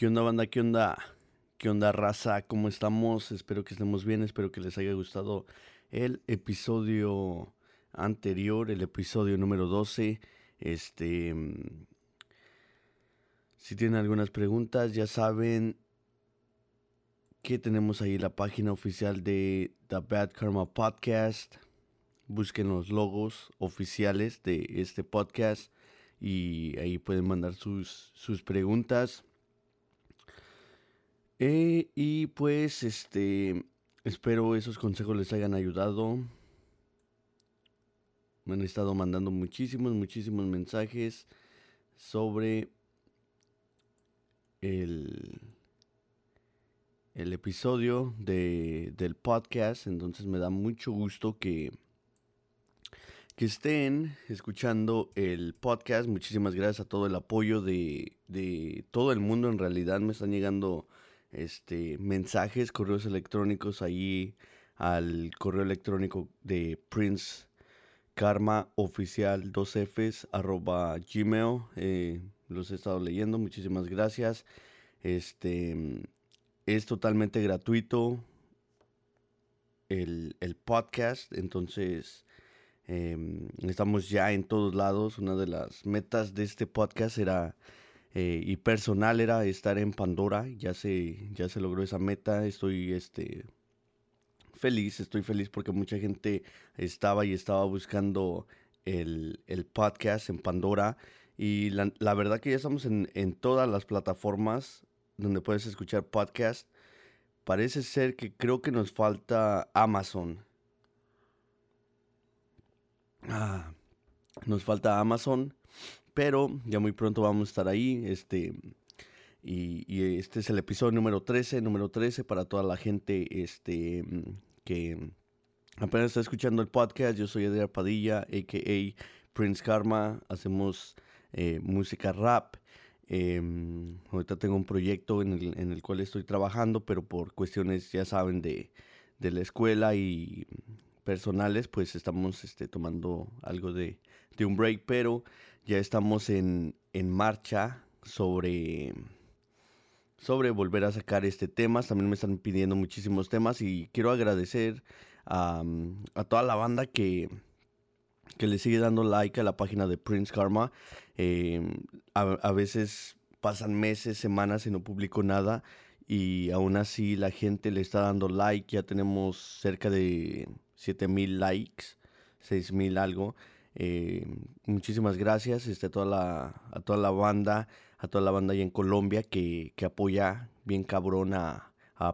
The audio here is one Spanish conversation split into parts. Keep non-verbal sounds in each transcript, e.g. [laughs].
¿Qué onda, banda? ¿Qué onda? ¿Qué onda, raza? ¿Cómo estamos? Espero que estemos bien, espero que les haya gustado el episodio anterior, el episodio número 12. Este. mm, Si tienen algunas preguntas, ya saben que tenemos ahí la página oficial de The Bad Karma Podcast. Busquen los logos oficiales de este podcast y ahí pueden mandar sus, sus preguntas. Eh, y pues, este, espero esos consejos les hayan ayudado. Me han estado mandando muchísimos, muchísimos mensajes sobre el, el episodio de, del podcast. Entonces me da mucho gusto que, que estén escuchando el podcast. Muchísimas gracias a todo el apoyo de, de todo el mundo. En realidad me están llegando este, mensajes, correos electrónicos ahí al correo electrónico de Prince Karma Oficial 2Fs arroba gmail. eh, los he estado leyendo, muchísimas gracias. Este es totalmente gratuito el, el podcast, entonces em, estamos ya en todos lados. Una de las metas de este podcast era eh, y personal era estar en Pandora. Ya se, ya se logró esa meta. Estoy este, feliz, estoy feliz porque mucha gente estaba y estaba buscando el, el podcast en Pandora. Y la, la verdad que ya estamos en, en todas las plataformas donde puedes escuchar podcast. Parece ser que creo que nos falta Amazon. Ah, nos falta Amazon, pero ya muy pronto vamos a estar ahí. Este, y, este es el episodio número 13, número 13 para toda la gente este, que apenas está escuchando el podcast. Yo soy Edgar Padilla, a.k.a. Prince Karma. Hacemos eh, música rap. Em, ahorita tengo un proyecto en el, en el cual estoy trabajando, pero por cuestiones, ya saben, de, de la escuela y personales, pues estamos este, tomando algo de, de un break, pero ya estamos en, en marcha sobre, sobre volver a sacar este temas. También me están pidiendo muchísimos temas y quiero agradecer a, a toda la banda que, que le sigue dando like a la página de Prince Karma. Eh, a, a veces pasan meses, semanas y no publico nada y aún así la gente le está dando like. Ya tenemos cerca de 7000 likes, 6000 algo. Eh, muchísimas gracias este, a, toda la, a toda la banda, a toda la banda ahí en Colombia que, que apoya bien cabrón a,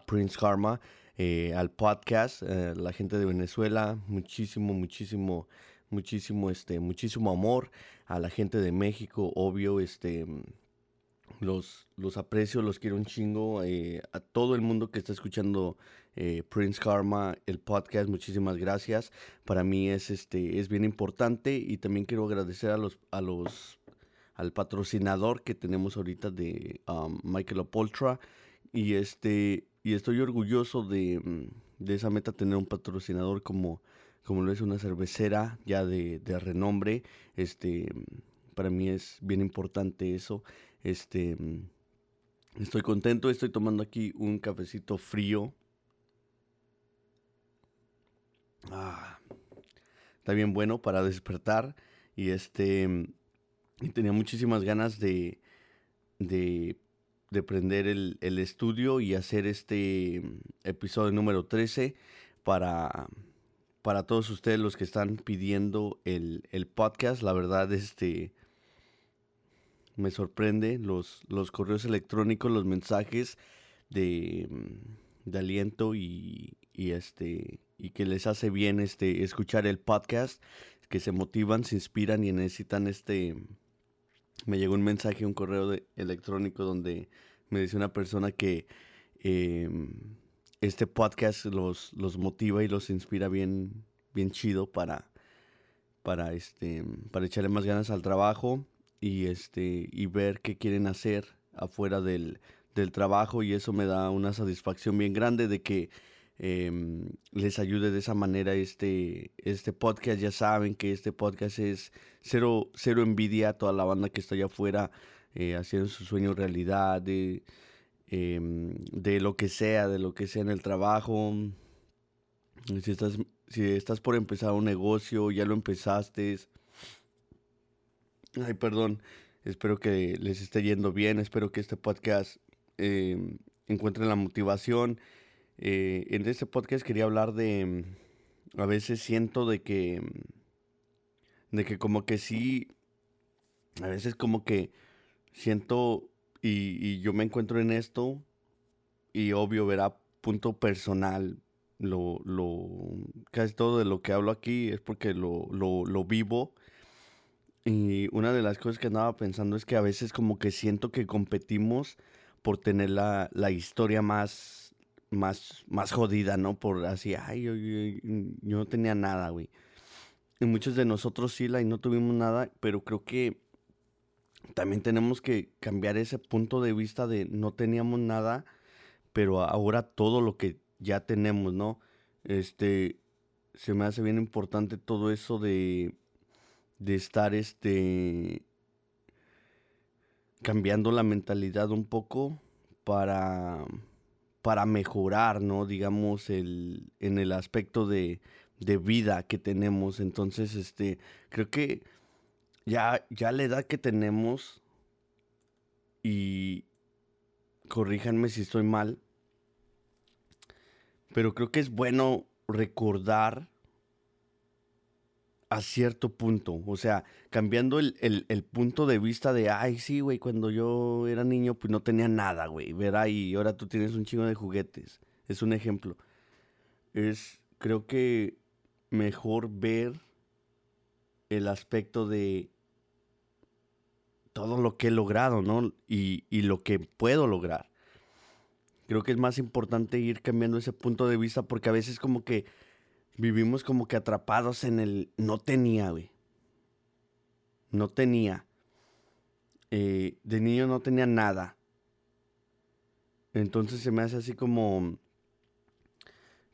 Prince Karma, eh, al podcast, eh, la gente de Venezuela, muchísimo, muchísimo, muchísimo, este, muchísimo amor a la gente de México, obvio, este, los, los aprecio, los quiero un chingo. a todo el mundo que está escuchando eh, Prince Karma, el podcast, muchísimas gracias. Para mí es, este, es bien importante y también quiero agradecer a los, a los, al patrocinador que tenemos ahorita de um, Michael Opoltra. Y, este, y estoy orgulloso de, mm, de esa meta, tener un patrocinador como, como lo es una cervecera ya de, de renombre. Este, para mí es bien importante eso. Este, mm, estoy contento, estoy tomando aquí un cafecito frío. Ah, está bien bueno para despertar. Y este, mm, tenía muchísimas ganas de, de, de prender el, el estudio y hacer este mm, episodio número 13 para, para todos ustedes los que están pidiendo el, el podcast. La verdad, este me sorprende los, los correos electrónicos, los mensajes de, mm, de aliento y, y este y que les hace bien este escuchar el podcast, que se motivan, se inspiran y necesitan este me llegó un mensaje, un correo de- electrónico donde me dice una persona que em, este podcast los, los motiva y los inspira bien, bien chido para, para este para echarle más ganas al trabajo y este y ver qué quieren hacer afuera del, del trabajo y eso me da una satisfacción bien grande de que em, les ayude de esa manera este este podcast ya saben que este podcast es cero cero envidia a toda la banda que está allá afuera eh, haciendo su sueño realidad de em, de lo que sea, de lo que sea en el trabajo. Si estás, si estás por empezar un negocio, ya lo empezaste. Ay, perdón. Espero que les esté yendo bien. Espero que este podcast eh, encuentren la motivación. Eh, en este podcast quería hablar de, a veces siento de que, de que como que sí, a veces como que siento y, yo me encuentro en esto y obvio verá punto personal. Lo, lo, casi todo de lo que hablo aquí es porque lo, lo, lo vivo. Y una de las cosas que andaba pensando es que a veces como que siento que competimos por tener la, historia más, más, más jodida, ¿no? Por así, ay, yo, no tenía nada, güey. Y muchos de nosotros sí la y no tuvimos nada, pero creo que también tenemos que cambiar ese punto de vista de no teníamos nada, pero ahora todo lo que ya tenemos, ¿no? Este, se me hace bien importante todo eso de, de estar, este, cambiando la mentalidad un poco para, para mejorar, ¿no? Digamos, el, en el aspecto de, de vida que tenemos. Entonces, este, creo que ya, ya la edad que tenemos, y corríjanme si estoy mal, pero creo que es bueno recordar a cierto punto. O sea, cambiando el, punto de vista de, ay, sí, güey, cuando yo era niño, pues no tenía nada, güey. Verá, y ahora tú tienes un chingo de juguetes. Es un ejemplo. Es, creo que mejor ver el aspecto de todo lo que he logrado, ¿no? Y, y lo que puedo lograr. Creo que es más importante ir cambiando ese punto de vista porque a veces como que vivimos como que atrapados en el no tenía, güey. No tenía. Eh, de niño no tenía nada. Entonces se me hace así como,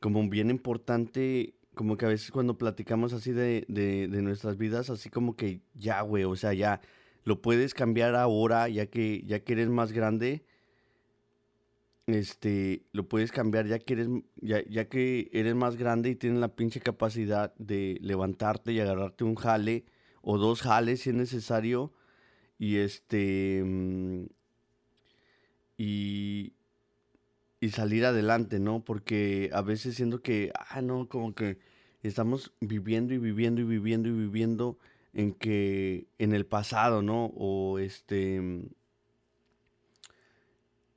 como bien importante, como que a veces cuando platicamos así de, de, de nuestras vidas, así como que ya, güey, o sea, ya lo puedes cambiar ahora, ya que, ya que eres más grande este, lo puedes cambiar ya que eres, ya, ya, que eres más grande y tienes la pinche capacidad de levantarte y agarrarte un jale o dos jales si es necesario y este mm, y, y salir adelante, ¿no? Porque a veces siento que, ah, no, como que estamos viviendo y viviendo y viviendo y viviendo en que en el pasado, ¿no? O este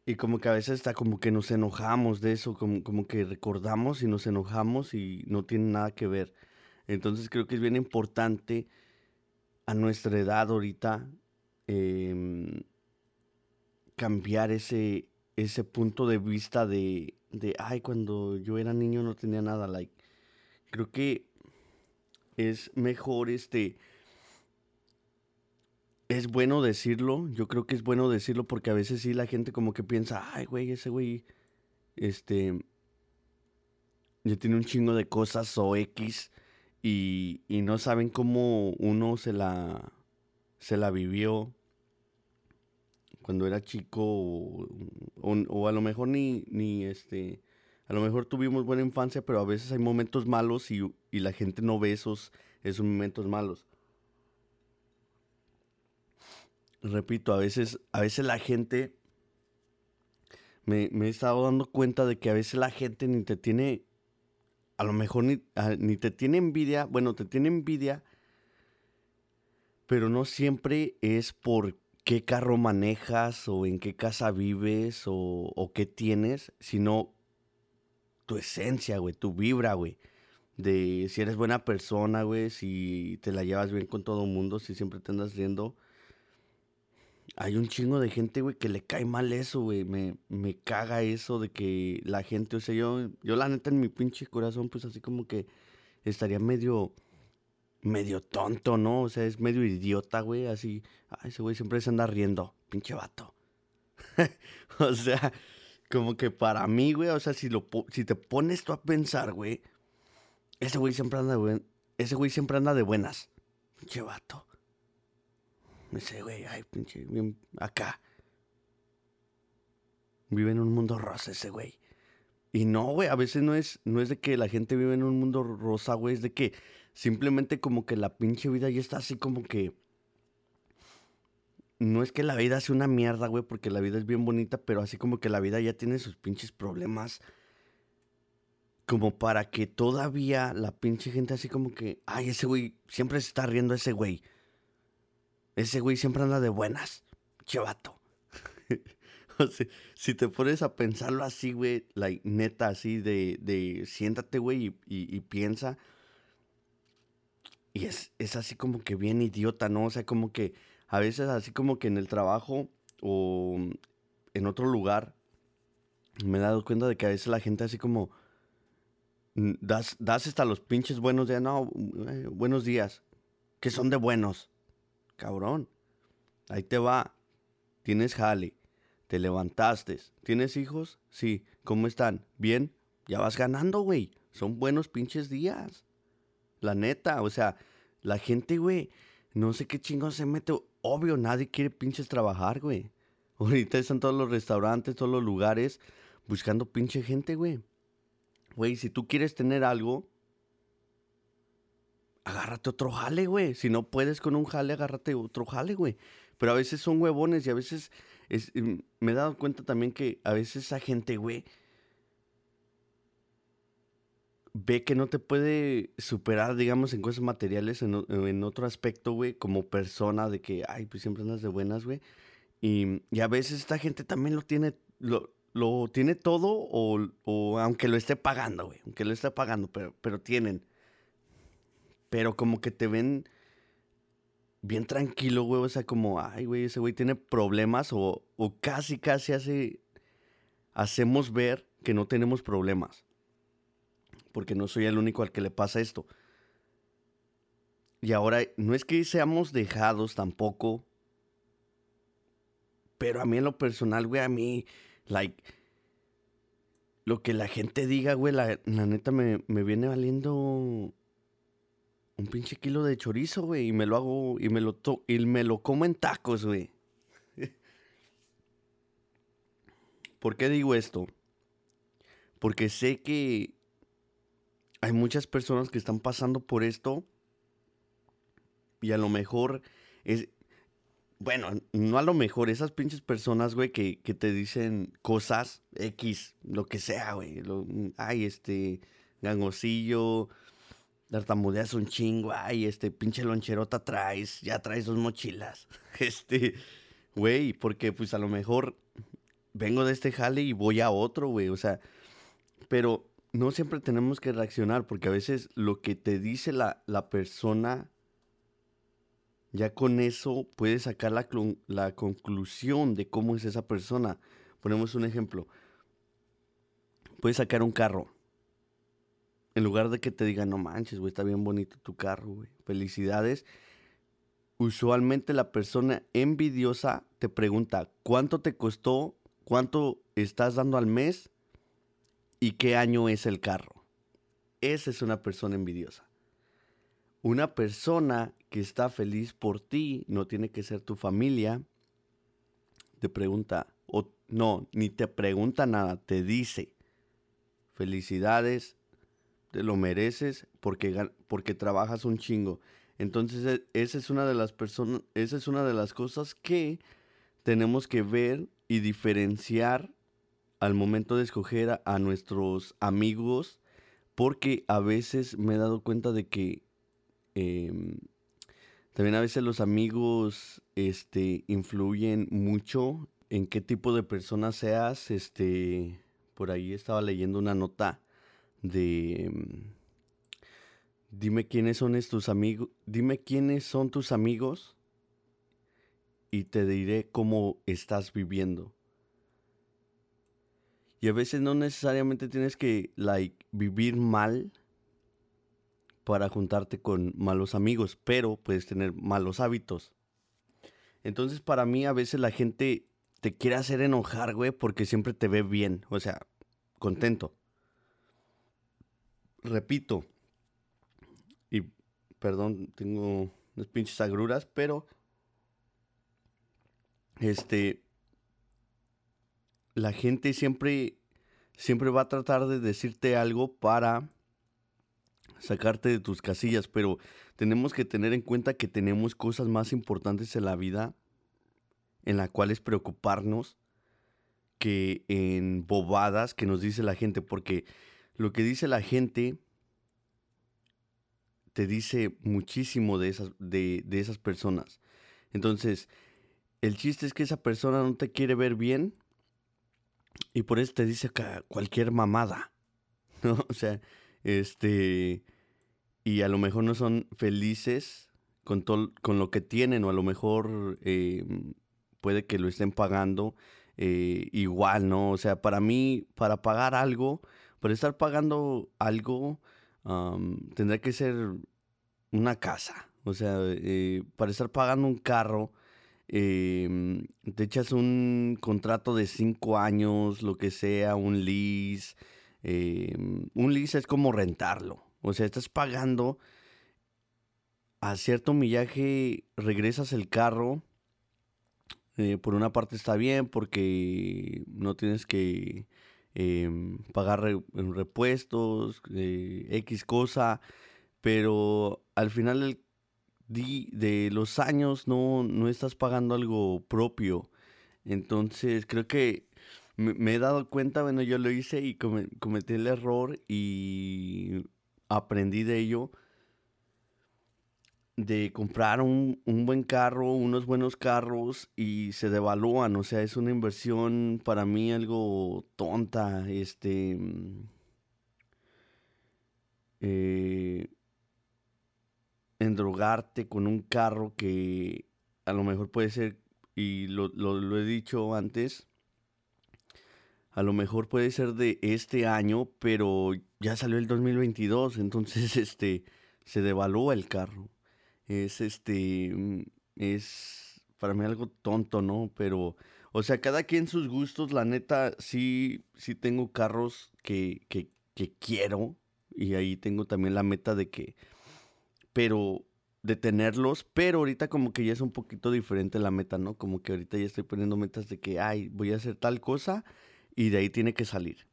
y como que a veces está como que nos enojamos de eso, como, como que recordamos y nos enojamos y no tiene nada que ver. Entonces creo que es bien importante a nuestra edad ahorita em, cambiar ese, ese punto de vista de, de, ay, cuando yo era niño no tenía nada, like. Creo que es mejor este es bueno decirlo, yo creo que es bueno decirlo porque a veces sí la gente como que piensa, ay, güey, ese güey, este, ya tiene un chingo de cosas o X y, y no saben cómo uno se la, se la vivió cuando era chico o, o, a lo mejor ni, ni este, a lo mejor tuvimos buena infancia, pero a veces hay momentos malos y, y la gente no ve esos, esos momentos malos repito, a veces, a veces la gente, me, he estado dando cuenta de que a veces la gente ni te tiene, a lo mejor ni, ni te tiene envidia, bueno, te tiene envidia, pero no siempre es por qué carro manejas o en qué casa vives o, o qué tienes, sino tu esencia, güey, tu vibra, güey. De si eres buena persona, güey, si te la llevas bien con todo el mundo, si siempre te andas riendo hay un chingo de gente, güey, que le cae mal eso, güey. Me, me caga eso de que la gente, o sea, yo, yo la neta en mi pinche corazón, pues así como que estaría medio, medio tonto, ¿no? O sea, es medio idiota, güey, así. Ay, ese güey siempre se anda riendo, pinche vato. [laughs] o sea, como que para mí, güey, o sea, si, lo, si te pones tú a pensar, güey, ese güey siempre anda de ese güey siempre anda de buenas. Pinche vato. Me güey, ay, pinche, bien acá. vive en un mundo rosa ese güey. Y no, güey, a veces no es, no es de que la gente vive en un mundo rosa, güey, es de que simplemente como que la pinche vida ya está así como que... No es que la vida sea una mierda, güey, porque la vida es bien bonita, pero así como que la vida ya tiene sus pinches problemas. Como para que todavía la pinche gente así como que, ay, ese güey siempre se está riendo ese güey. Ese güey siempre anda de buenas. Chevato. [laughs] o sea, si te pones a pensarlo así, güey, la neta, así de, de siéntate, güey, y, piensa. Y es, es así como que bien idiota, ¿no? O sea, como que a veces así como que en el trabajo o en otro lugar, me he dado cuenta de que a veces la gente así como das, das hasta los pinches buenos días, no, eh, buenos días, que son de buenos. Cabrón, ahí te va. Tienes jale, te levantaste. ¿Tienes hijos? Sí. ¿Cómo están? ¿Bien? Ya vas ganando, güey. Son buenos pinches días. La neta, o sea, la gente, güey, no sé qué chingón se mete. Obvio, nadie quiere pinches trabajar, güey. [laughs] Ahorita están todos los restaurantes, todos los lugares buscando pinche gente, güey. Güey, si tú quieres tener algo, agárrate otro jale, güey. Si no puedes con un jale, agárrate otro jale, güey. Pero a veces son huevones y a veces mm, me he dado cuenta también que a veces esa gente, güey, ve que no te puede superar, digamos, en cosas materiales, en, otro aspecto, güey, como persona, de que, ay, pues siempre andas de buenas, güey. Y, y, a veces esta gente también lo tiene, lo, lo tiene todo o, aunque lo esté pagando, güey. Aunque lo esté pagando, pero, pero tienen. Pero como que te ven bien tranquilo, güey. O sea, como, ay, güey, ese güey tiene problemas o, o casi, casi hace, hacemos ver que no tenemos problemas. Porque no soy el único al que le pasa esto. Y ahora, no es que seamos dejados tampoco. Pero a mí en lo personal, güey, a mí Like, lo que la gente diga, güey, la, neta me, viene valiendo un pinche kilo de chorizo, güey, y me lo hago, y me lo, y me lo como en tacos, güey. [laughs] ¿Por qué digo esto? Porque sé que hay muchas personas que están pasando por esto y a lo mejor es, bueno, no a lo mejor, esas pinches personas, güey, que, que te dicen cosas, X, lo que sea, güey. ay, este, gangosillo, tartamudeas un chingo, ay, este, pinche loncherota traes, ya traes dos mochilas. [laughs] Este, güey, porque pues a lo mejor vengo de este jale y voy a otro, güey, o sea, pero no siempre tenemos que reaccionar, porque a veces lo que te dice la, la persona ya con eso puedes sacar la, la, conclusión de cómo es esa persona. Ponemos un ejemplo. Puedes sacar un carro. En lugar de que te digan, no manches, güey, está bien bonito tu carro, güey. Felicidades. Usualmente la persona envidiosa te pregunta, ¿cuánto te costó? ¿Cuánto estás dando al mes? ¿Y qué año es el carro? Esa es una persona envidiosa. Una persona que está feliz por ti no tiene que ser tu familia. Te pregunta, o no, ni te pregunta nada, te dice, felicidades, te lo mereces porque, porque trabajas un chingo. Entonces, e, esa es una de las personas, esa es una de las cosas que tenemos que ver y diferenciar al momento de escoger a nuestros amigos, porque a veces me he dado cuenta de que Em, también a veces los amigos este, influyen mucho en qué tipo de persona seas. Este, por ahí estaba leyendo una nota de... Em, dime quiénes son tus amigos. Dime quiénes son tus amigos y te diré cómo estás viviendo. Y a veces no necesariamente tienes que like, vivir mal para juntarte con malos amigos, pero puedes tener malos hábitos. Entonces para mí a veces la gente te quiere hacer enojar, güey, porque siempre te ve bien, o sea, contento. Repito, y perdón, tengo unas pinches agruras, pero este, la gente siempre, siempre va a tratar de decirte algo para sacarte de tus casillas, pero tenemos que tener en cuenta que tenemos cosas más importantes en la vida en las cuales preocuparnos que en bobadas que nos dice la gente, porque lo que dice la gente te dice muchísimo de esas, de, de esas personas. Entonces, el chiste es que esa persona no te quiere ver bien y por eso te dice cualquier mamada. [laughs] ¿no? O sea, este. Y a lo mejor no son felices con, con lo que tienen, o a lo mejor em, puede que lo estén pagando eh, igual, ¿no? O sea, para mí, para pagar algo, para estar pagando algo, tendría que ser una casa. O sea, eh, para estar pagando un carro, em, te echas un contrato de cinco años, lo que sea, un lease. Em, un lease es como rentarlo. O sea, estás pagando a cierto millaje, regresas el carro. Eh, por una parte está bien porque no tienes que em, pagar repuestos, eh, X cosa, pero al final de los años no, no estás pagando algo propio. Entonces creo que me, he dado cuenta, bueno, yo lo hice y cometí el error y aprendí de ello de comprar un, un, buen carro, unos buenos carros y se devalúan, o sea, es una inversión para mí algo tonta, este... Mm, eh, endrogarte con un carro que a lo mejor puede ser, y lo, lo, he dicho antes, a lo mejor puede ser de este año, pero ya salió el 2022, entonces [laughs] este se devalúa el carro. Es este mm, es para mí algo tonto, ¿no? Pero o sea, cada quien sus gustos, la neta sí sí tengo carros que que que quiero y ahí tengo también la meta de que pero de tenerlos, pero ahorita como que ya es un poquito diferente la meta, ¿no? Como que ahorita ya estoy poniendo metas de que, ay, voy a hacer tal cosa y de ahí tiene que salir.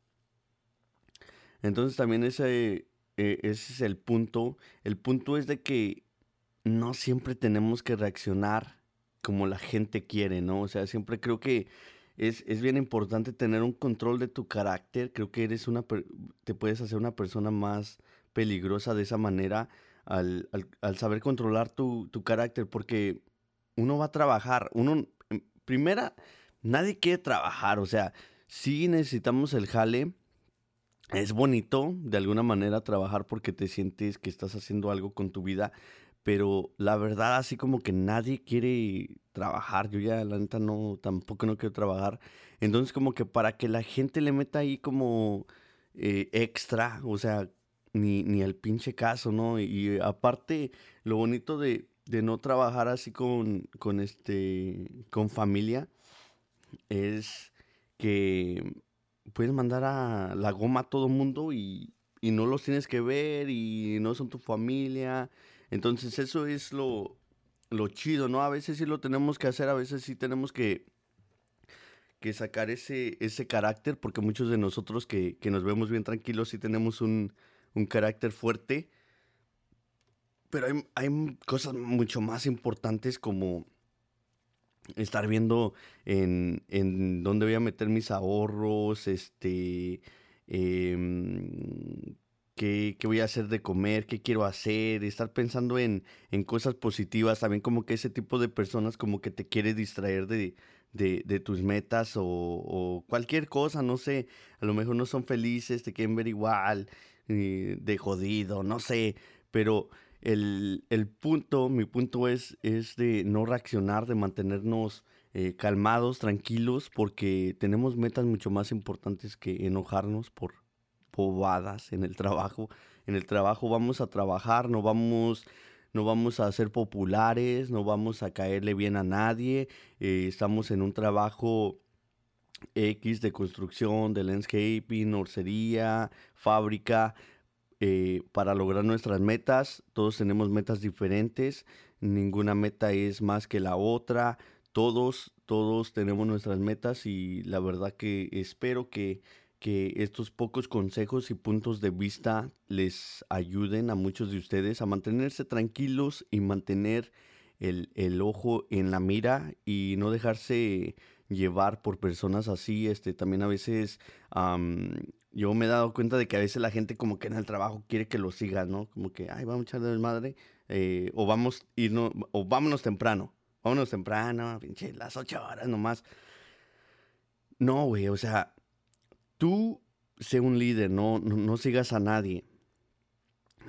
Entonces también ese, eh, ese es el punto. El punto es de que no siempre tenemos que reaccionar como la gente quiere, ¿no? O sea, siempre creo que es, es bien importante tener un control de tu carácter. Creo que eres una, te puedes hacer una persona más peligrosa de esa manera al, saber controlar tu, carácter, porque uno va a trabajar, uno, primera, nadie quiere trabajar, o sea, sí necesitamos el jale, es bonito de alguna manera trabajar porque te sientes que estás haciendo algo con tu vida, pero la verdad así como que nadie quiere trabajar, yo ya la neta no, tampoco no quiero trabajar, entonces como que para que la gente le meta ahí como eh, extra, o sea, ni, ni al pinche caso, ¿no? Y aparte, lo bonito de, no trabajar así con, con, este, con familia es que puedes mandar a la goma a todo mundo y, y no los tienes que ver y no son tu familia. Entonces eso es lo, lo chido, ¿no? A veces sí lo tenemos que hacer, a veces sí tenemos que, que sacar ese, ese carácter, porque muchos de nosotros que, que nos vemos bien tranquilos sí tenemos un, un carácter fuerte. Pero hay, cosas mucho más importantes como estar viendo en, en dónde voy a meter mis ahorros, este, em, qué, voy a hacer de comer, qué quiero hacer, estar pensando en, cosas positivas, también como que ese tipo de personas como que te quiere distraer de, de, tus metas o, cualquier cosa, no sé, a lo mejor no son felices, te quieren ver igual, de jodido, no sé, pero el, punto, mi punto es, es de no reaccionar, de mantenernos eh, calmados, tranquilos, porque tenemos metas mucho más importantes que enojarnos por bobadas en el trabajo. En el trabajo vamos a trabajar, no vamos, no vamos a ser populares, no vamos a caerle bien a nadie, eh, estamos en un trabajo X de construcción, de landscaping, orcería, fábrica, eh, para lograr nuestras metas. Todos tenemos metas diferentes, ninguna meta es más que la otra. todos, todos tenemos nuestras metas y la verdad que espero que, que estos pocos consejos y puntos de vista les ayuden a muchos de ustedes a mantenerse tranquilos y mantener el, el ojo en la mira y no dejarse llevar por personas así. Este, también a veces yo me he dado cuenta de que a veces la gente como que en el trabajo quiere que lo siga, ¿no? Como que, ay, vamos a echarle madre, eh, o vamos irnos, o vámonos temprano, vámonos temprano, pinche, las ocho horas nomás. No, güey, o sea, tú sé un líder, no, no, sigas a nadie.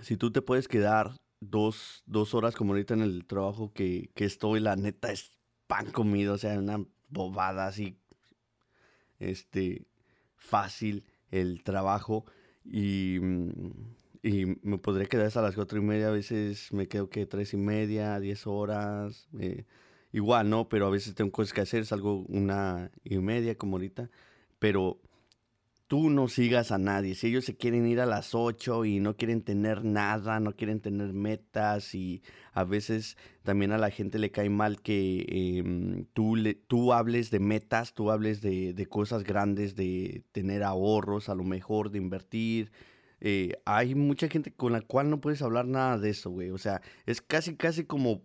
Si tú te puedes quedar dos, dos horas como ahorita en el trabajo que, que estoy, la neta es pan comido, o sea, una bobada así, este, fácil el trabajo y, y me podría quedar hasta las cuatro y media, a veces me quedo que tres y media, diez horas, eh, igual, ¿no? Pero a veces tengo cosas que hacer, salgo una y media como ahorita, pero tú no sigas a nadie. Si ellos se quieren ir a las 8 y no quieren tener nada, no quieren tener metas y a veces también a la gente le cae mal que em, tú, le, tú hables de metas, tú hables de, de, cosas grandes, de tener ahorros, a lo mejor de invertir. Eh, hay mucha gente con la cual no puedes hablar nada de eso, güey. O sea, es casi, casi como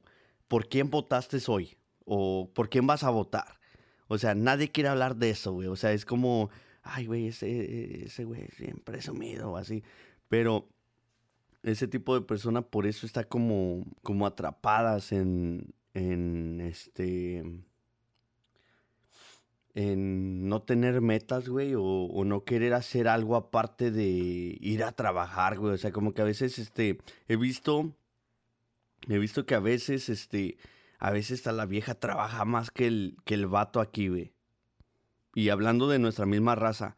por quién votaste hoy o por quién vas a votar. O sea, nadie quiere hablar de eso, güey. O sea, es como ay, güey, ese, ese güey es bien presumido o así. Pero ese tipo de persona por eso está como, como atrapadas en, en este en no tener metas, güey, o, no querer hacer algo aparte de ir a trabajar, güey. O sea, como que a veces, este, he visto, he visto que a veces, este, a veces hasta la vieja trabaja más que el, que el vato aquí, güey. Y hablando de nuestra misma raza,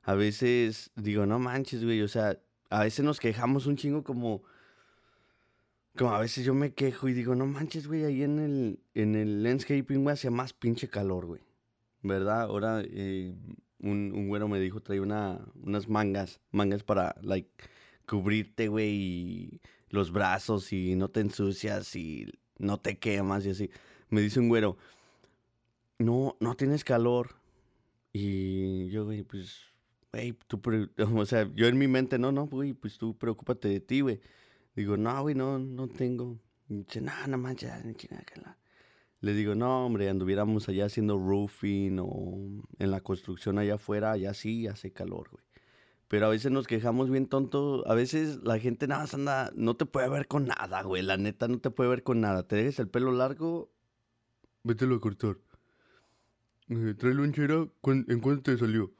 a veces digo, no manches, güey, o sea, a veces nos quejamos un chingo como... Como a veces yo me quejo y digo, no manches, güey, ahí en el, en el landscaping, güey, hacía más pinche calor, güey. ¿Verdad? Ahora eh, un, un güero me dijo, trae una, unas mangas, mangas para, like, cubrirte, güey, y los brazos y no te ensucias y no te quemas y así. Me dice un güero, no, no tienes calor. Y yo, güey, pues, güey, tú, [laughs] o sea, yo en mi mente, no, no, güey, pues tú preocúpate de ti, güey. Digo, no, güey, no, no tengo. Y dice, no, no manches, Le digo, no, hombre, anduviéramos allá haciendo roofing o en la construcción allá afuera, allá sí hace calor, güey. Pero a veces nos quejamos bien tonto. A veces la gente nada más anda, no te puede ver con nada, güey. La neta no te puede ver con nada. Te dejes el pelo largo, vételo a cortar. Eh, ¿Trae lonchera? ¿En cuánto te salió?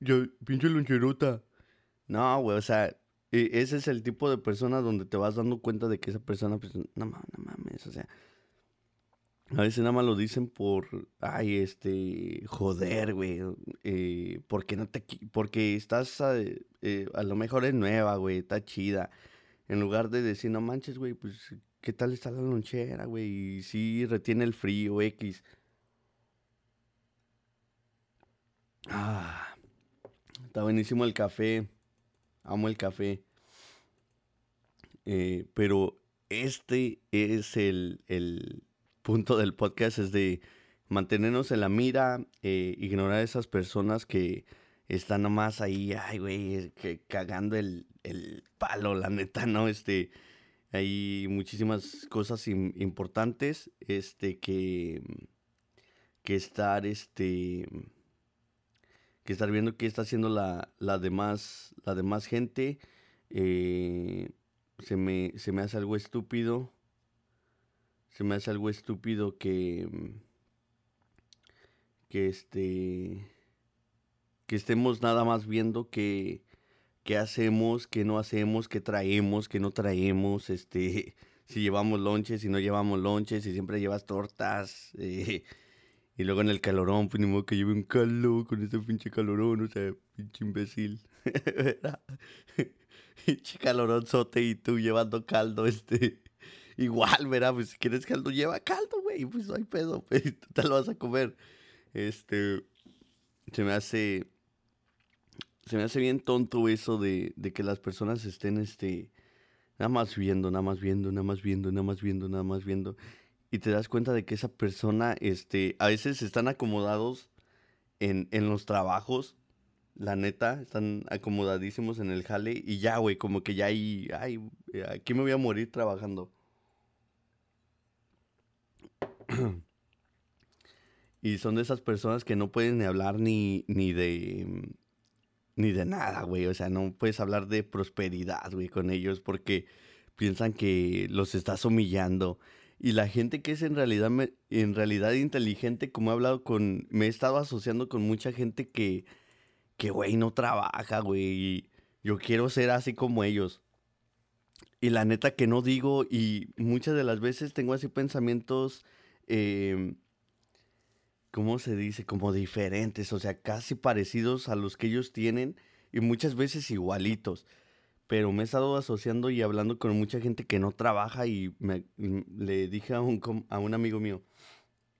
Ya, pinche loncherota. No, güey, o sea, e, ese es el tipo de persona donde te vas dando cuenta de que esa persona, pues, no, no mames, o sea, a veces nada más lo dicen por, ay, este, joder, güey, eh, porque no te, porque estás, a, eh, a lo mejor es nueva, güey, está chida. En lugar de decir, no manches, güey, pues, ¿qué tal está la lonchera, güey? Y si retiene el frío, X. Ah, está buenísimo el café. Amo el café. Eh, pero este es el, el, punto del podcast, es de mantenernos en la mira, eh, ignorar a esas personas que están nomás ahí, ay, güey, cagando el, el, palo, la neta, ¿no? Este, hay muchísimas cosas importantes, este, que, que estar, este, que estar viendo qué está haciendo la, la, demás, la gente. Eh, se, me, se me hace algo estúpido. Se me hace algo estúpido que. Que este. Que estemos nada más viendo que. qué hacemos, qué no hacemos, qué traemos, qué no traemos, este. [laughs] Si llevamos lonches, si no llevamos lonches, si siempre llevas tortas. [laughs] Eh, y luego en el calorón, pues ni modo que lleve un calor con ese pinche calorón, o sea, pinche imbécil. [laughs] pinche calorón sote y tú llevando caldo, este. Igual, verá, pues si quieres caldo, lleva caldo, güey, pues no hay pedo, [laughs] pues tú te lo vas a comer. Este. Se me hace. Se me hace bien tonto eso de, de que las personas estén, este. Nada más viendo, nada más viendo, nada más viendo, nada más viendo, nada más viendo. Y te das cuenta de que esa persona, este, a veces están acomodados en, en los trabajos, la neta, están acomodadísimos en el jale y ya, güey, como que ya hay, ay, aquí me voy a morir trabajando. [clears throat] y son de esas personas que no pueden ni hablar ni, ni de ni de nada, güey. O sea, no puedes hablar de prosperidad, güey, con ellos porque piensan que los estás humillando. Y la gente que es en realidad, en realidad inteligente, como he hablado con, me he estado asociando con mucha gente que, que, güey, no trabaja, güey. Yo quiero ser así como ellos. Y la neta que no digo, y muchas de las veces tengo así pensamientos, eh, ¿cómo se dice? Como diferentes, o sea, casi parecidos a los que ellos tienen y muchas veces igualitos. Pero me he estado asociando y hablando con mucha gente que no trabaja y me, le dije a un, a un amigo mío,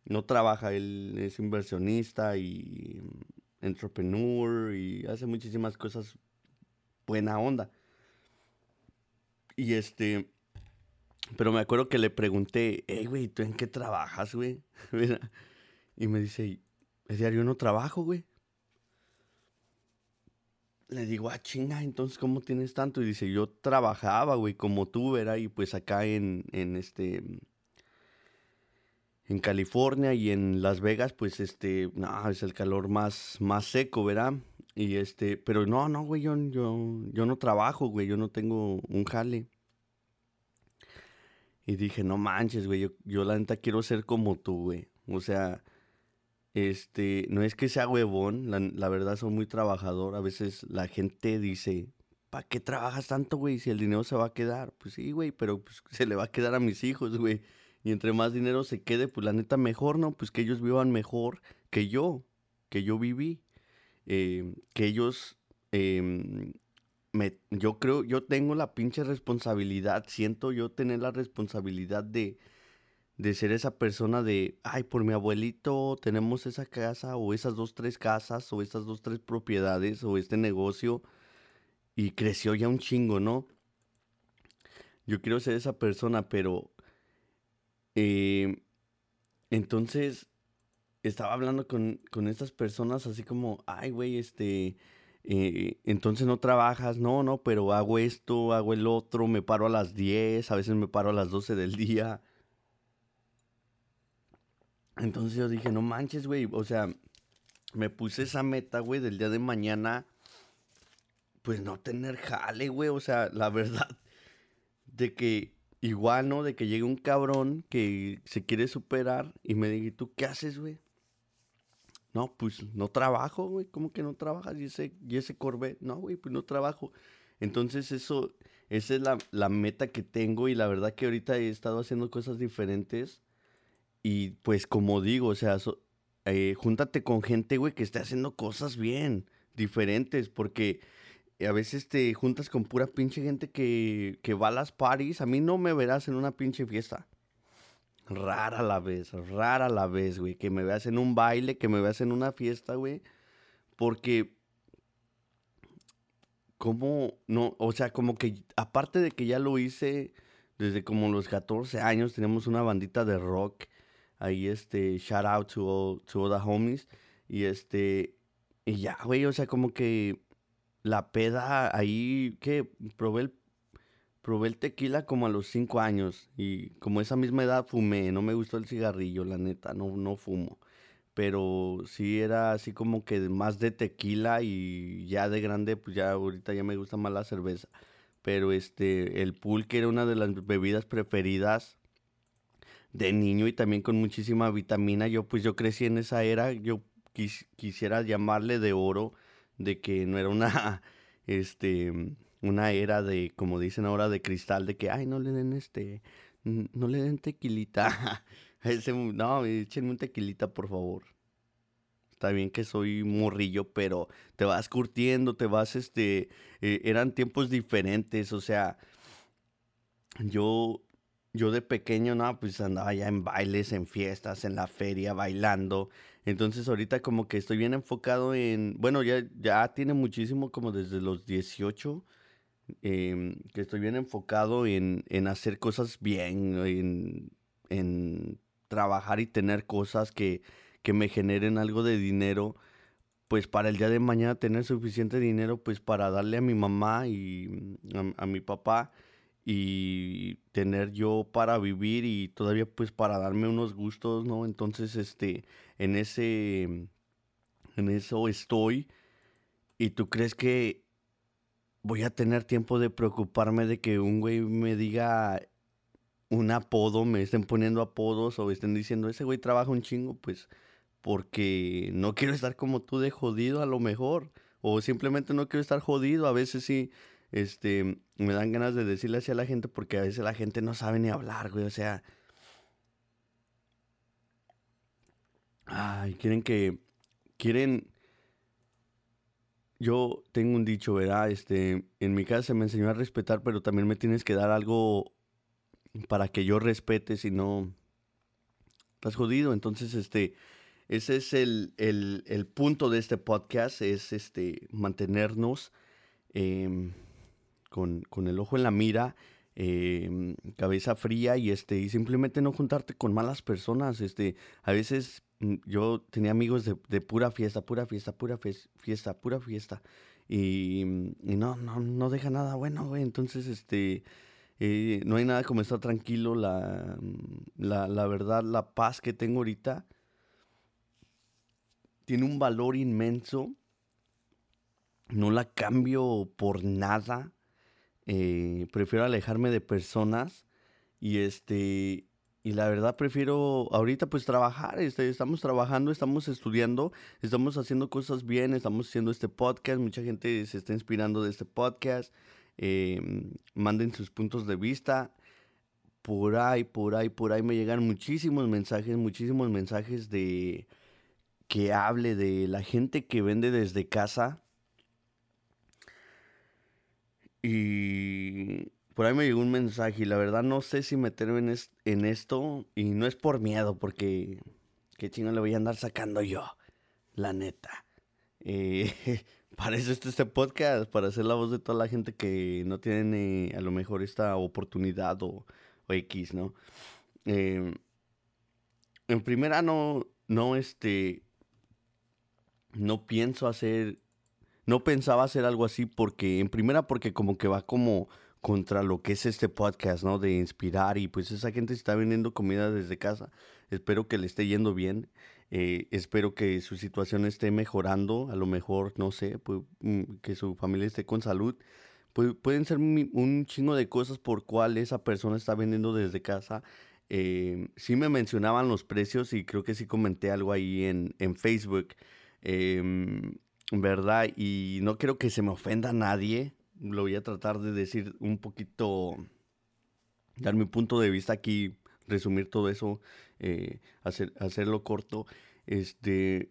no trabaja, él es inversionista y entrepreneur y hace muchísimas cosas buena onda. Y este, pero me acuerdo que le pregunté, hey, güey, ¿tú en qué trabajas, güey? [laughs] Y me dice, es diario no trabajo, güey. Le digo, ah, chinga, entonces, ¿cómo tienes tanto? Y dice, yo trabajaba, güey, como tú, ¿verdad? Y pues acá en, en este, en California y en Las Vegas, pues este, no, es el calor más, más seco, ¿verdad? Y este, pero no, no, güey, yo, yo, yo no trabajo, güey, yo no tengo un jale. Y dije, no manches, güey, yo, yo la neta quiero ser como tú, güey. O sea, este, no es que sea huevón, la, verdad soy muy trabajador. A veces la gente dice, ¿para qué trabajas tanto, güey? Si el dinero se va a quedar. Pues sí, güey, pero pues, se le va a quedar a mis hijos, güey. Y entre más dinero se quede, pues la neta mejor, ¿no? Pues que ellos vivan mejor que yo, que yo viví. Em, que ellos, em, me, yo creo, yo tengo la pinche responsabilidad, siento yo tener la responsabilidad de de ser esa persona de, ay, por mi abuelito tenemos esa casa o esas dos, tres casas o esas dos, tres propiedades o este negocio y creció ya un chingo, ¿no? Yo quiero ser esa persona, pero eh, entonces estaba hablando con, con, estas personas así como, ay, güey, este, eh, entonces no trabajas, no, no, pero hago esto, hago el otro, me paro a las 10, a veces me paro a las 12 del día entonces yo dije, no manches, güey. O sea, me puse esa meta, güey, del día de mañana. Pues no tener jale, güey. O sea, la [laughs] verdad. De que igual, ¿no? De que llegue un cabrón que se quiere superar y me diga, ¿tú qué haces, güey? No, pues no trabajo, güey. ¿Cómo que no trabajas? Y ese, y ese Corvette, no, güey, pues no trabajo. Entonces eso, esa es la, la meta que tengo y la verdad que ahorita he estado haciendo cosas diferentes y pues como digo, o sea, eh, júntate con gente, güey, que esté haciendo cosas bien, diferentes, porque a veces te juntas con pura pinche gente que, que va a las parties. A mí no me verás en una pinche fiesta. Rara la vez, rara la vez, güey. Que me veas en un baile, que me veas en una fiesta, güey. Porque, como, no, o sea, como que, aparte de que ya lo hice desde como los 14 años, tenemos una bandita de rock Ahí, este, shout out to all, to the homies. Y este, y ya, güey, o sea, como que la peda ahí, que probé el, probé el tequila como a los cinco años. Y como esa misma edad fumé, no me gustó el cigarrillo, la neta, no, no fumo. Pero sí era así como que más de tequila y ya de grande, pues ya ahorita ya me gusta más la cerveza. Pero este, el pulque era una de las bebidas preferidas de niño y también con muchísima vitamina. Yo pues yo crecí en esa era, yo quisiera llamarle de oro, de que no era una, [laughs] este, una era de, como dicen ahora, de cristal, de que, ay, no le den este, no le den tequilita. [laughs] Ese, no, échenme un tequilita, por favor. Está bien que soy morrillo, pero te vas curtiendo, te vas, este, eh, eran tiempos diferentes, o sea, yo yo de pequeño, no, pues andaba ya en bailes, en fiestas, en la feria, bailando. Entonces ahorita como que estoy bien enfocado en, bueno, ya, ya tiene muchísimo como desde los 18, em, que estoy bien enfocado en, en hacer cosas bien, en, en trabajar y tener cosas que, que me generen algo de dinero, pues para el día de mañana tener suficiente dinero pues para darle a mi mamá y a, mi papá y tener yo para vivir y todavía pues para darme unos gustos, ¿no? Entonces, este, en ese, en eso estoy y tú crees que voy a tener tiempo de preocuparme de que un güey me diga un apodo, me estén poniendo apodos o estén diciendo, ese güey trabaja un chingo, pues porque no quiero estar como tú de jodido a lo mejor, o simplemente no quiero estar jodido, a veces sí, este, me dan ganas de decirle así a la gente porque a veces la gente no sabe ni hablar, güey, o sea, ay, quieren que, quieren, yo tengo un dicho, ¿verdad? Este, en mi casa se me enseñó a respetar, pero también me tienes que dar algo para que yo respete, si no, estás jodido. Entonces, este, ese es el, el, punto de este podcast, es este, mantenernos em, con, con, el ojo en la mira, em, cabeza fría y, este, y simplemente no juntarte con malas personas. Este, a veces mm, yo tenía amigos de, de pura fiesta, pura fiesta, pura fiesta, pura fiesta. Y, y no, no, no deja nada bueno, güey. Entonces, este eh, no hay nada como estar tranquilo, la, la, verdad, la paz que tengo ahorita tiene un valor inmenso. No la cambio por nada. Eh, prefiero alejarme de personas y este y la verdad prefiero ahorita pues trabajar, este, estamos trabajando, estamos estudiando, estamos haciendo cosas bien, estamos haciendo este podcast, mucha gente se está inspirando de este podcast, Em, manden sus puntos de vista. Por ahí, por ahí, por ahí me llegan muchísimos mensajes, muchísimos mensajes de que hable de la gente que vende desde casa. Y por ahí me llegó un mensaje y la verdad no sé si meterme en, en esto y no es por miedo porque qué chino le voy a andar sacando yo, la neta. Eh, [laughs] para eso este podcast, para ser la voz de toda la gente que no tiene a lo mejor esta oportunidad o, X, ¿no? Em, en primera no, no, este, no pienso hacer, no pensaba hacer algo así porque, en primera porque como que va como contra lo que es este podcast, ¿no? De inspirar y pues esa gente está vendiendo comida desde casa. Espero que le esté yendo bien. Eh, espero que su situación esté mejorando. A lo mejor, no sé, mm, que su familia esté con salud. pueden ser un chingo de cosas por cual esa persona está vendiendo desde casa. Eh, sí me mencionaban los precios y creo que sí comenté algo ahí en, en Facebook. Em, ¿Verdad? Y no quiero que se me ofenda nadie. Lo voy a tratar de decir un poquito, dar mi punto de vista aquí, resumir todo eso eh, hacer, hacerlo corto. Este,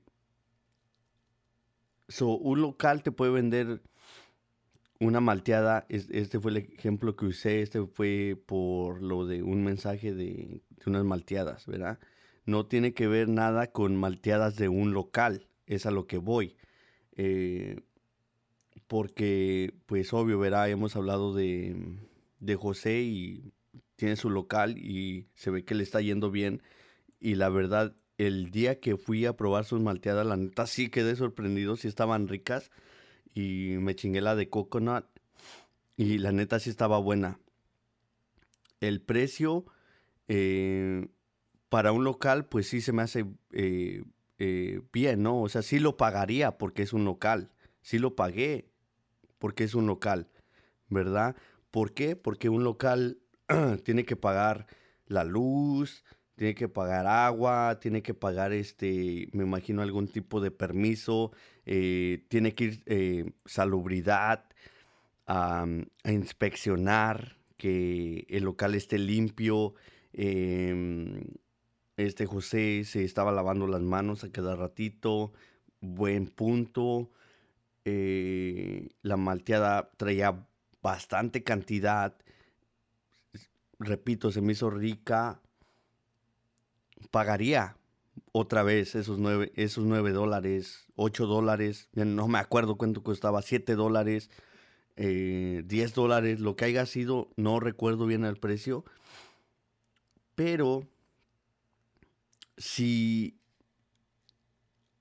so, un local te puede vender una malteada. Este fue el ejemplo que usé. Este fue por lo de un mensaje de, unas malteadas, ¿verdad? No tiene que ver nada con malteadas de un local. Es a lo que voy. Eh, porque, pues obvio, verá, hemos hablado de, de José y tiene su local y se ve que le está yendo bien. Y la verdad, el día que fui a probar sus malteadas, la neta sí quedé sorprendido, sí estaban ricas. Y me chingué la de coconut. Y la neta sí estaba buena. El precio eh, para un local, pues sí se me hace eh, eh, bien, ¿no? O sea, sí lo pagaría porque es un local. Sí lo pagué porque es un local, ¿verdad? ¿Por qué? Porque un local [clears throat] tiene que pagar la luz, tiene que pagar agua, tiene que pagar, este, me imagino, algún tipo de permiso, eh, tiene que ir eh, salubridad, a, inspeccionar que el local esté limpio. Em, este José se estaba lavando las manos a cada ratito, buen punto. Eh, la malteada traía bastante cantidad. Repito, se me hizo rica pagaría otra vez esos nueve, esos nueve dólares, ocho dólares, no me acuerdo cuánto costaba, siete dólares, eh, diez dólares, lo que haya sido, no recuerdo bien el precio, pero si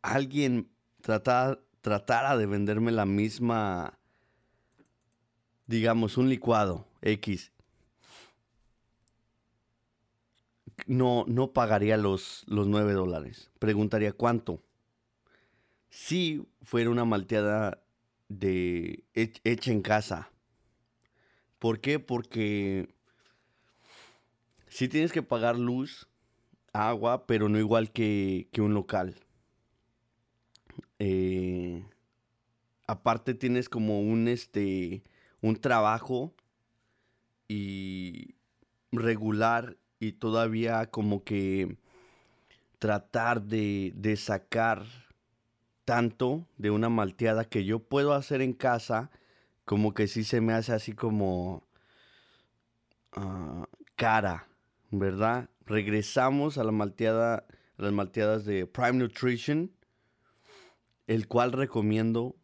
alguien tratara, de venderme la misma, digamos, un licuado X, no, no pagaría los, los 9 dólares. Preguntaría cuánto. Si fuera una malteada de hecha en casa. ¿Por qué? Porque si tienes que pagar luz, agua, pero no igual que, un local. Eh, aparte tienes como un este un trabajo y regular y todavía como que tratar de, de sacar tanto de una malteada que yo puedo hacer en casa, como que sí se me hace así como ah, cara, ¿verdad? Regresamos a la malteada, las malteadas de Prime Nutrition, el cual recomiendo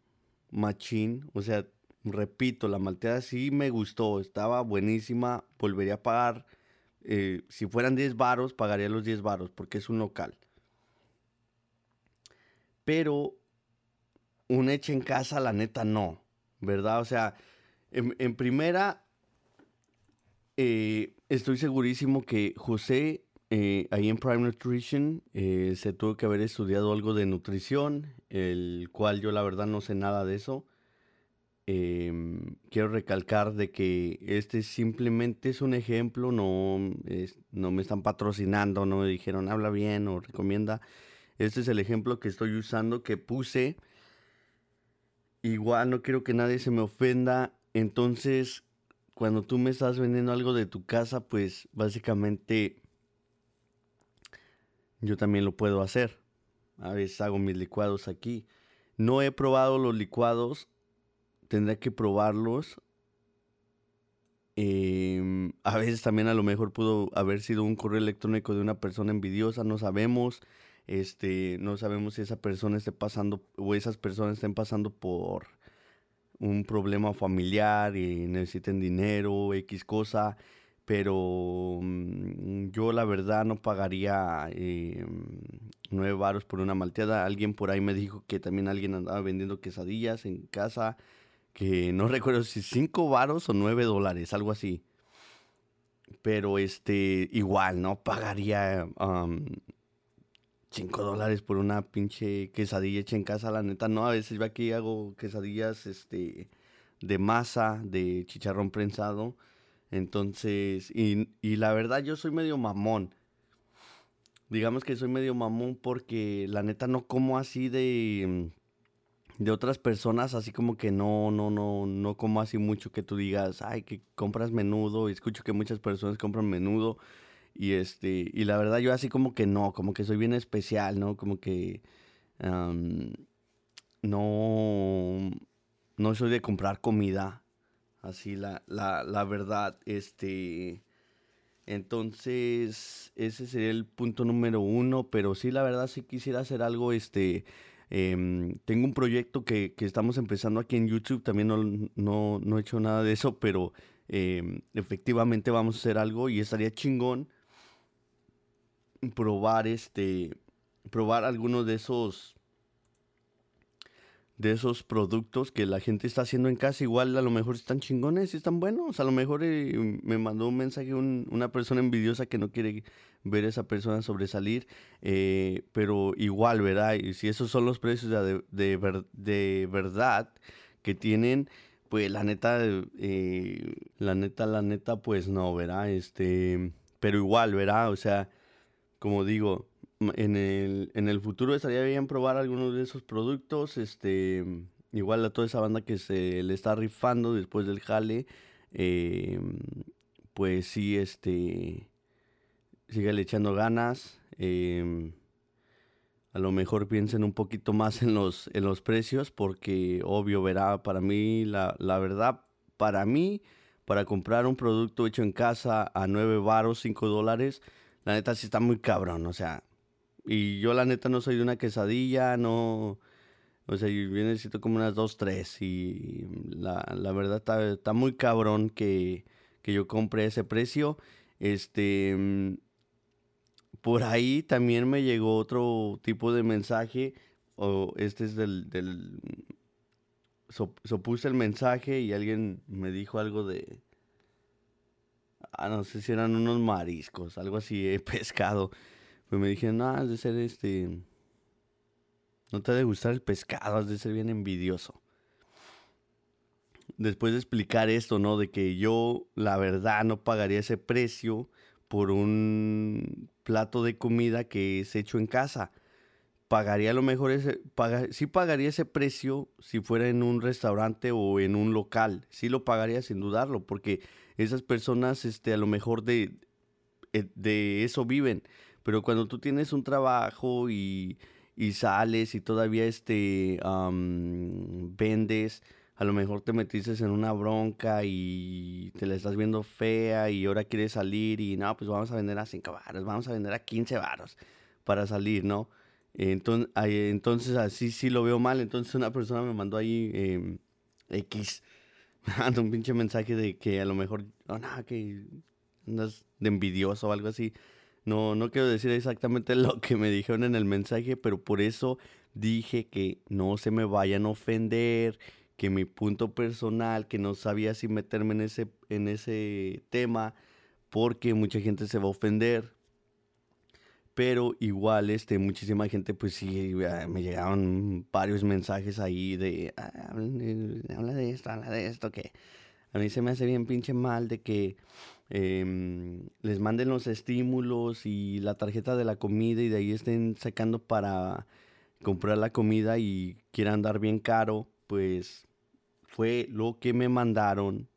machín, o sea, repito, la malteada sí me gustó, estaba buenísima, volvería a pagar eh, si fueran 10 varos, pagaría los 10 varos porque es un local. Pero un hecho en casa, la neta, no. ¿Verdad? O sea, en, primera, eh, estoy segurísimo que José, eh, ahí en Prime Nutrition, se tuvo que haber estudiado algo de nutrición, el cual yo la verdad no sé nada de eso. Em, quiero recalcar de que este simplemente es un ejemplo, no, no me están patrocinando, no me dijeron habla bien o recomienda. Este es el ejemplo que estoy usando, que puse. Igual no quiero que nadie se me ofenda. Entonces, cuando tú me estás vendiendo algo de tu casa, pues básicamente yo también lo puedo hacer. A veces hago mis licuados aquí. No he probado los licuados tendré que probarlos. Em, a veces también a lo mejor pudo haber sido un correo electrónico de una persona envidiosa, no sabemos. Este, no sabemos si esa persona esté pasando o esas personas estén pasando por un problema familiar y necesiten dinero, X cosa, pero mm, yo la verdad no pagaría eh, nueve varos por una malteada. Alguien por ahí me dijo que también alguien andaba vendiendo quesadillas en casa que no [laughs] recuerdo si 5 varos o 9 dólares, algo así. Pero este, igual, ¿no? Pagaría 5 dólares por una pinche quesadilla hecha en casa, la neta, no. A veces yo aquí hago quesadillas este, de masa, de chicharrón prensado. Entonces, y, y la verdad yo soy medio mamón. Digamos que soy medio mamón porque la neta no como así de de otras personas, así como que no, no, no, no como así mucho que tú digas, ay, que compras menudo, y escucho que muchas personas compran menudo, y este, y la verdad yo así como que no, como que soy bien especial, ¿no? Como que no, no soy de comprar comida, así la, la, la verdad, este, entonces ese sería el punto número uno, pero sí, la verdad sí quisiera hacer algo, este, Em, tengo un proyecto que, estamos empezando aquí en YouTube, también no, he hecho nada de eso, pero em, efectivamente vamos a hacer algo y estaría chingón probar este, probar algunos de esos de esos productos que la gente está haciendo en casa, igual a lo mejor están chingones y están buenos. A lo mejor eh, me mandó un mensaje una persona envidiosa que no quiere ver a esa persona sobresalir, eh, pero igual, ¿verdad? Y si esos son los precios de, de, verdad que tienen, pues la neta, eh, la neta, la neta, pues no, ¿verdad? Este, pero igual, ¿verdad? O sea, como digo, en el, en el futuro estaría bien probar algunos de esos productos. Este, igual a toda esa banda que se le está rifando después del jale. Eh, pues sí, este. Síguele echando ganas. Em, a lo mejor piensen un poquito más en los, en los precios. Porque obvio, verá, para mí, la, la verdad, para mí, para comprar un producto hecho en casa a 9 baros, 5 dólares, la neta sí está muy cabrón. O sea, y yo la neta no soy de una quesadilla, no... O sea, yo necesito como unas dos, tres. Y la, verdad está, muy cabrón que, que yo compre ese precio. Este... por ahí también me llegó otro tipo de mensaje, o este es del... del so, puse el mensaje y alguien me dijo algo de... Ah, no sé si eran unos mariscos, algo así, he [laughs] pescado. Pues me dijeron, no, has de ser este... No te ha de gustar el pescado, has de ser bien envidioso. Después de explicar esto, ¿no? De que yo, la verdad, no pagaría ese precio por un plato de comida que es hecho en casa. Pagaría a lo mejor ese, sí pagaría ese precio si fuera en un restaurante o en un local. Sí lo pagaría sin dudarlo, porque esas personas, este, a lo mejor de, eh, de eso viven. Pero cuando tú tienes un trabajo y, y sales y todavía este, vendes, a lo mejor te metiste en una bronca y te la estás viendo fea y ahora quieres salir y no, pues vamos a vender a 5 baros, vamos a vender a 15 baros para salir, ¿no? Entonces, entonces así sí lo veo mal. Entonces una persona me mandó ahí eh, X, [laughs] un pinche mensaje de que a lo mejor, oh, no, que andas de envidioso o algo así. No, no quiero decir exactamente [laughs] lo que me dijeron en el mensaje, pero por eso dije que no se me vayan a ofender que mi punto personal, que no sabía si meterme en ese, en ese tema, porque mucha gente se va a ofender. Pero igual, este, muchísima gente, pues sí, me llegaron varios mensajes ahí de, ah, habla de esto, habla de esto, que a mí se me hace bien pinche mal de que em, les manden los estímulos y la tarjeta de la comida y de ahí estén sacando para comprar la comida y quieran dar bien caro pues fue lo que me mandaron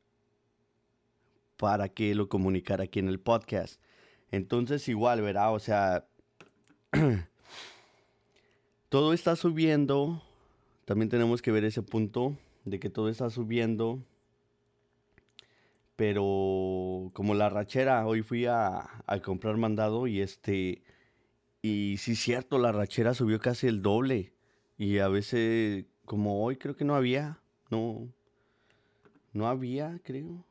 para que lo comunicara aquí en el podcast. Entonces igual, ¿verdad? O sea, [clears throat] todo está subiendo. También tenemos que ver ese punto de que todo está subiendo. Pero como la rachera, hoy fui a, a comprar mandado y este... Y sí, cierto, la rachera subió casi el doble. Y a veces como hoy creo que no había, no, no había, creo.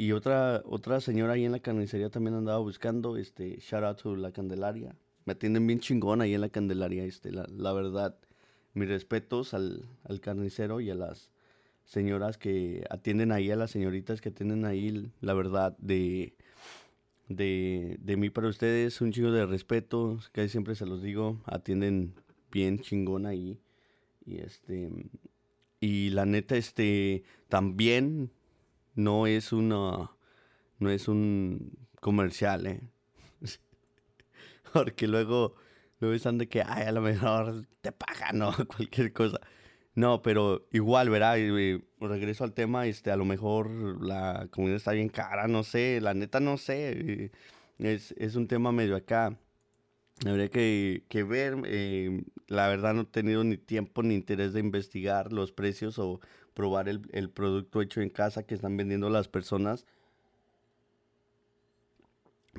Y otra, otra señora ahí en la carnicería también andaba buscando, este, shout out to la Candelaria. Me atienden bien chingón ahí en la Candelaria, este, la, verdad. Mis respetos al, al, carnicero y a las señoras que atienden ahí, a las señoritas que atienden ahí, la verdad, de, de, de mí para ustedes, un chingo de respeto, que siempre se los digo, atienden bien chingón ahí. Y este. Y la neta, este. También no es una. No es un comercial, ¿eh? [laughs] Porque luego. Luego están de que, ay, a lo mejor te pagan, ¿no? [laughs] Cualquier cosa. No, pero igual, ¿verdad? Y, regreso al tema, este, a lo mejor la comida está bien cara, no sé, la neta no sé. Es, es un tema medio acá Habría que, ver, eh, la verdad no he tenido ni tiempo ni interés de investigar los precios o probar el, producto hecho en casa que están vendiendo las personas.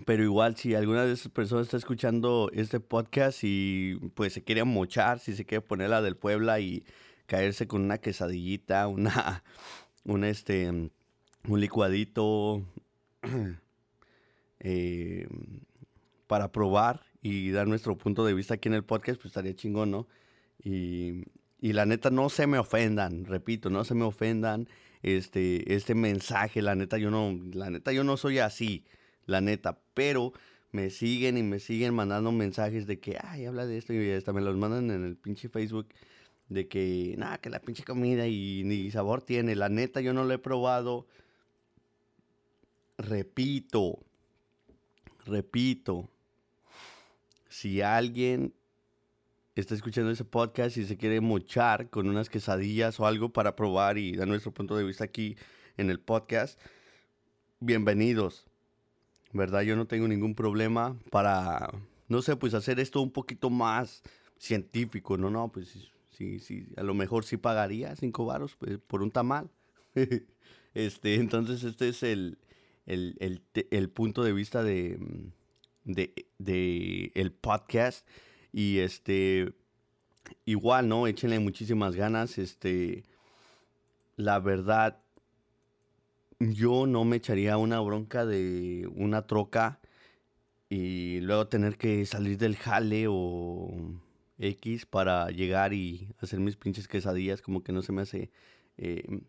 Pero igual, si alguna de esas personas está escuchando este podcast y pues se quiere mochar, si se quiere poner la del Puebla y caerse con una quesadillita, una, [laughs] un este, un licuadito [clears throat] eh, para probar y dar nuestro punto de vista aquí en el podcast, pues estaría chingón, ¿no? Y, y la neta, no se me ofendan, repito, no se me ofendan este, este mensaje, la neta, yo no, la neta, yo no soy así, la neta, pero me siguen y me siguen mandando mensajes de que, ay, habla de esto y hasta me los mandan en el pinche Facebook de que, nada, que la pinche comida y ni sabor tiene, la neta, yo no lo he probado. Repito, repito, si alguien está escuchando ese podcast y se quiere mochar con unas quesadillas o algo para probar y dar nuestro punto de vista aquí en el podcast, bienvenidos. ¿Verdad? Yo no tengo ningún problema para, no sé, pues hacer esto un poquito más científico, ¿no? No, pues sí, sí, a lo mejor sí pagaría cinco varos pues, por un tamal. [laughs] este, entonces este es el, el punto de vista de de, el podcast. Y este, igual, ¿no? Échenle muchísimas ganas. Este, la verdad, yo no me echaría una bronca de una troca y luego tener que salir del jale o X para llegar y hacer mis pinches quesadillas, como que no se me hace... Eh,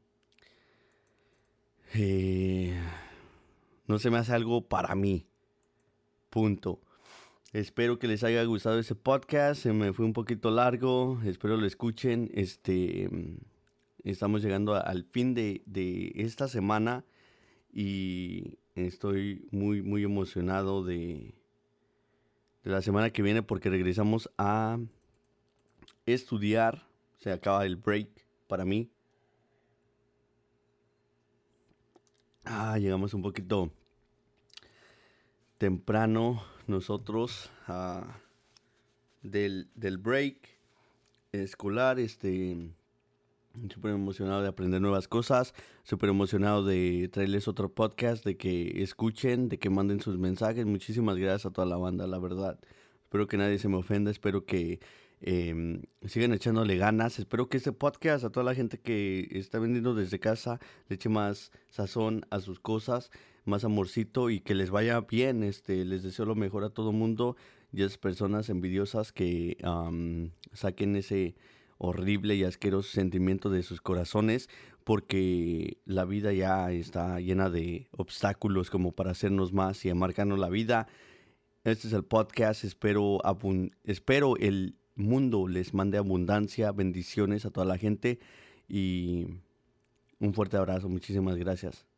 eh, no se me hace algo para mí. Punto. Espero que les haya gustado ese podcast. Se me fue un poquito largo. Espero lo escuchen. Este, estamos llegando al fin de, de esta semana y estoy muy, muy emocionado de, de la semana que viene porque regresamos a estudiar. Se acaba el break para mí. Ah, llegamos un poquito temprano nosotros ah, del, del, break escolar. Este, súper emocionado de aprender nuevas cosas. Súper emocionado de traerles otro podcast, de que escuchen, de que manden sus mensajes. Muchísimas gracias a toda la banda, la verdad. Espero que nadie se me ofenda. Espero que Em, sigan echándole ganas. Espero que este podcast a toda la gente que está vendiendo desde casa le eche más sazón a sus cosas, más amorcito y que les vaya bien. Este, les deseo lo mejor a todo mundo y a esas personas envidiosas que saquen ese horrible y asqueroso sentimiento de sus corazones porque la vida ya está llena de obstáculos como para hacernos más y amargarnos la vida. Este es el podcast, espero, espero el mundo les mande abundancia, bendiciones a toda la gente y un fuerte abrazo. Muchísimas gracias.